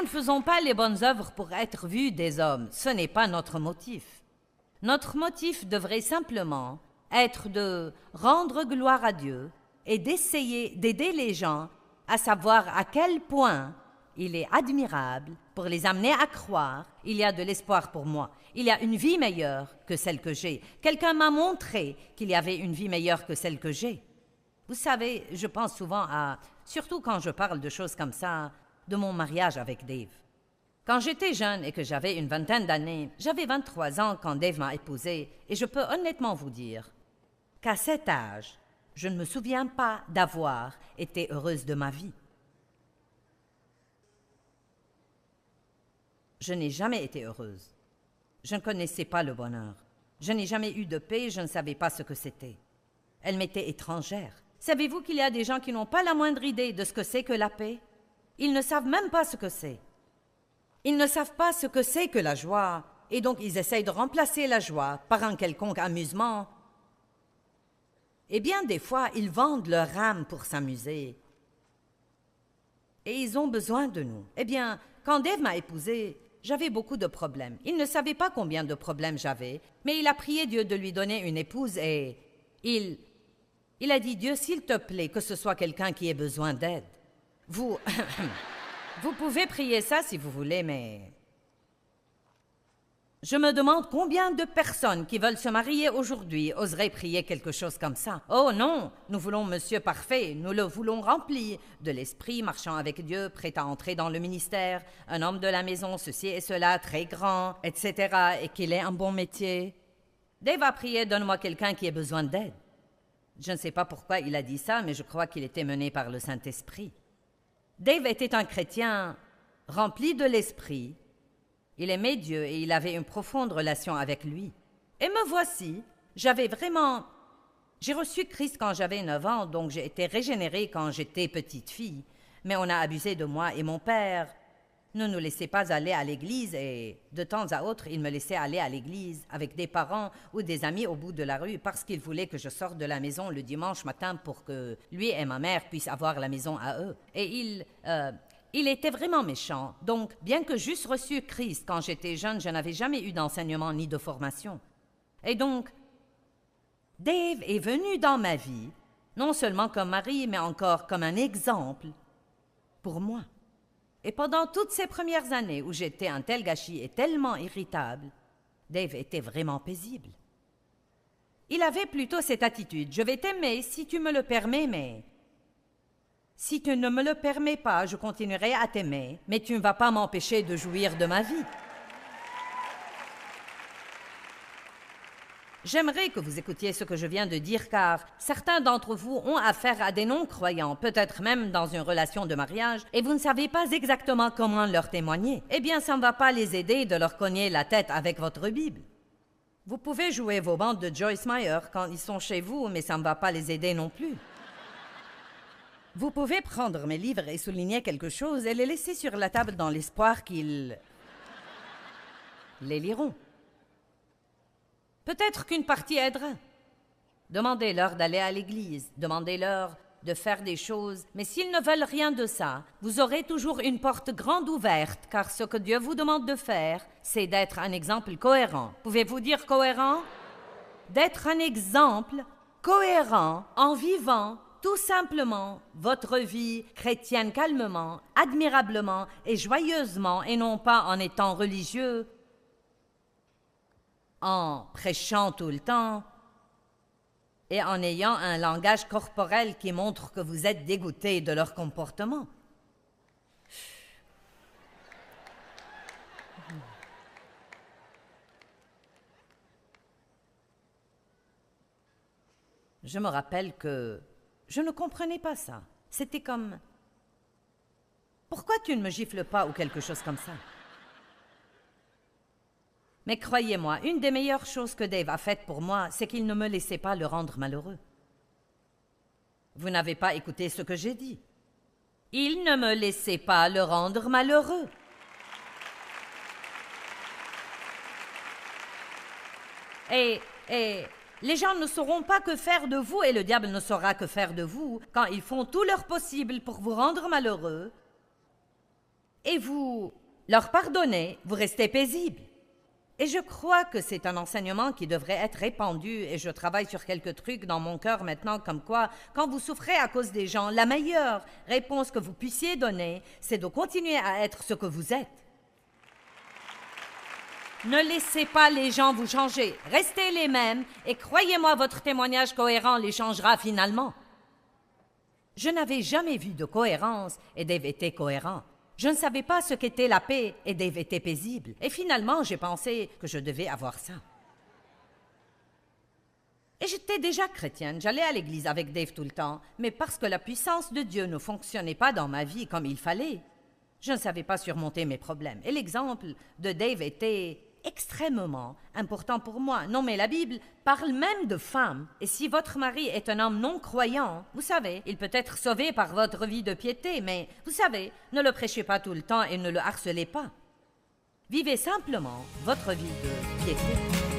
nous ne faisons pas les bonnes œuvres pour être vus des hommes. Ce n'est pas notre motif. Notre motif devrait simplement être de rendre gloire à Dieu et d'essayer d'aider les gens à savoir à quel point il est admirable pour les amener à croire il y a de l'espoir pour moi, il y a une vie meilleure que celle que j'ai. Quelqu'un m'a montré qu'il y avait une vie meilleure que celle que j'ai. Vous savez, je pense souvent à, surtout quand je parle de choses comme ça, de mon mariage avec Dave. Quand j'étais jeune et que j'avais une vingtaine d'années, j'avais 23 ans quand Dave m'a épousée, et je peux honnêtement vous dire qu'à cet âge, je ne me souviens pas d'avoir été heureuse de ma vie. Je n'ai jamais été heureuse. Je ne connaissais pas le bonheur. Je n'ai jamais eu de paix, je ne savais pas ce que c'était. Elle m'était étrangère. Savez-vous qu'il y a des gens qui n'ont pas la moindre idée de ce que c'est que la paix? Ils ne savent même pas ce que c'est. Ils ne savent pas ce que c'est que la joie, et donc ils essayent de remplacer la joie par un quelconque amusement. Eh bien, des fois, ils vendent leur âme pour s'amuser. Et ils ont besoin de nous. Eh bien, quand Dave m'a épousée, j'avais beaucoup de problèmes. Il ne savait pas combien de problèmes j'avais, mais il a prié Dieu de lui donner une épouse et il il a dit Dieu, s'il te plaît, que ce soit quelqu'un qui ait besoin d'aide. Vous vous pouvez prier ça si vous voulez, mais je me demande combien de personnes qui veulent se marier aujourd'hui oseraient prier quelque chose comme ça. Oh non, nous voulons Monsieur parfait, nous le voulons rempli de l'esprit, marchant avec Dieu, prêt à entrer dans le ministère, un homme de la maison, ceci et cela, très grand, etc., et qu'il ait un bon métier. Dave a prié, donne-moi quelqu'un qui ait besoin d'aide. Je ne sais pas pourquoi il a dit ça, mais je crois qu'il était mené par le Saint-Esprit. Dave était un chrétien rempli de l'esprit, il aimait Dieu et il avait une profonde relation avec lui. Et me voici, j'avais vraiment... J'ai reçu Christ quand j'avais 9 ans, donc j'ai été régénérée quand j'étais petite fille. Mais on a abusé de moi et mon père ne nous laissait pas aller à l'église et de temps à autre, il me laissait aller à l'église avec des parents ou des amis au bout de la rue parce qu'il voulait que je sorte de la maison le dimanche matin pour que lui et ma mère puissent avoir la maison à eux. Et il, euh, il était vraiment méchant, donc bien que j'eusse reçu Christ quand j'étais jeune, je n'avais jamais eu d'enseignement ni de formation. Et donc, Dave est venu dans ma vie, non seulement comme mari, mais encore comme un exemple pour moi. Et pendant toutes ces premières années où j'étais un tel gâchis et tellement irritable, Dave était vraiment paisible. Il avait plutôt cette attitude Je vais t'aimer si tu me le permets, mais si tu ne me le permets pas, je continuerai à t'aimer, mais tu ne vas pas m'empêcher de jouir de ma vie. J'aimerais que vous écoutiez ce que je viens de dire car certains d'entre vous ont affaire à des non-croyants, peut-être même dans une relation de mariage, et vous ne savez pas exactement comment leur témoigner. Eh bien, ça ne va pas les aider de leur cogner la tête avec votre Bible. Vous pouvez jouer vos bandes de Joyce Meyer quand ils sont chez vous, mais ça ne va pas les aider non plus. Vous pouvez prendre mes livres et souligner quelque chose et les laisser sur la table dans l'espoir qu'ils les liront. Peut-être qu'une partie aidera. Demandez-leur d'aller à l'église, demandez-leur de faire des choses, mais s'ils ne veulent rien de ça, vous aurez toujours une porte grande ouverte, car ce que Dieu vous demande de faire, c'est d'être un exemple cohérent. Pouvez-vous dire cohérent? D'être un exemple cohérent en vivant tout simplement votre vie chrétienne calmement, admirablement et joyeusement, et non pas en étant religieux, en prêchant tout le temps et en ayant un langage corporel qui montre que vous êtes dégoûté de leur comportement. Je me rappelle que je ne comprenais pas ça. C'était comme Pourquoi tu ne me gifles pas ou quelque chose comme ça? Mais croyez-moi, une des meilleures choses que Dave a faites pour moi, c'est qu'il ne me laissait pas le rendre malheureux. Vous n'avez pas écouté ce que j'ai dit. Il ne me laissait pas le rendre malheureux. Et, et les gens ne sauront pas que faire de vous et le diable ne saura que faire de vous quand ils font tout leur possible pour vous rendre malheureux. et vous leur pardonnez, vous restez paisible. Et je crois que c'est un enseignement qui devrait être répandu et je travaille sur quelques trucs dans mon cœur maintenant comme quoi, quand vous souffrez à cause des gens, la meilleure réponse que vous puissiez donner, c'est de continuer à être ce que vous êtes. Ne laissez pas les gens vous changer, restez les mêmes et croyez-moi, votre témoignage cohérent les changera finalement. Je n'avais jamais vu de cohérence et Dave était cohérent. Je ne savais pas ce qu'était la paix et Dave était paisible. Et finalement, j'ai pensé que je devais avoir ça. Et j'étais déjà chrétienne, j'allais à l'église avec Dave tout le temps, mais parce que la puissance de Dieu ne fonctionnait pas dans ma vie comme il fallait, je ne savais pas surmonter mes problèmes. Et l'exemple de Dave était extrêmement important pour moi. Non, mais la Bible parle même de femmes. Et si votre mari est un homme non croyant, vous savez, il peut être sauvé par votre vie de piété, mais vous savez, ne le prêchez pas tout le temps et ne le harcelez pas. Vivez simplement votre vie de piété.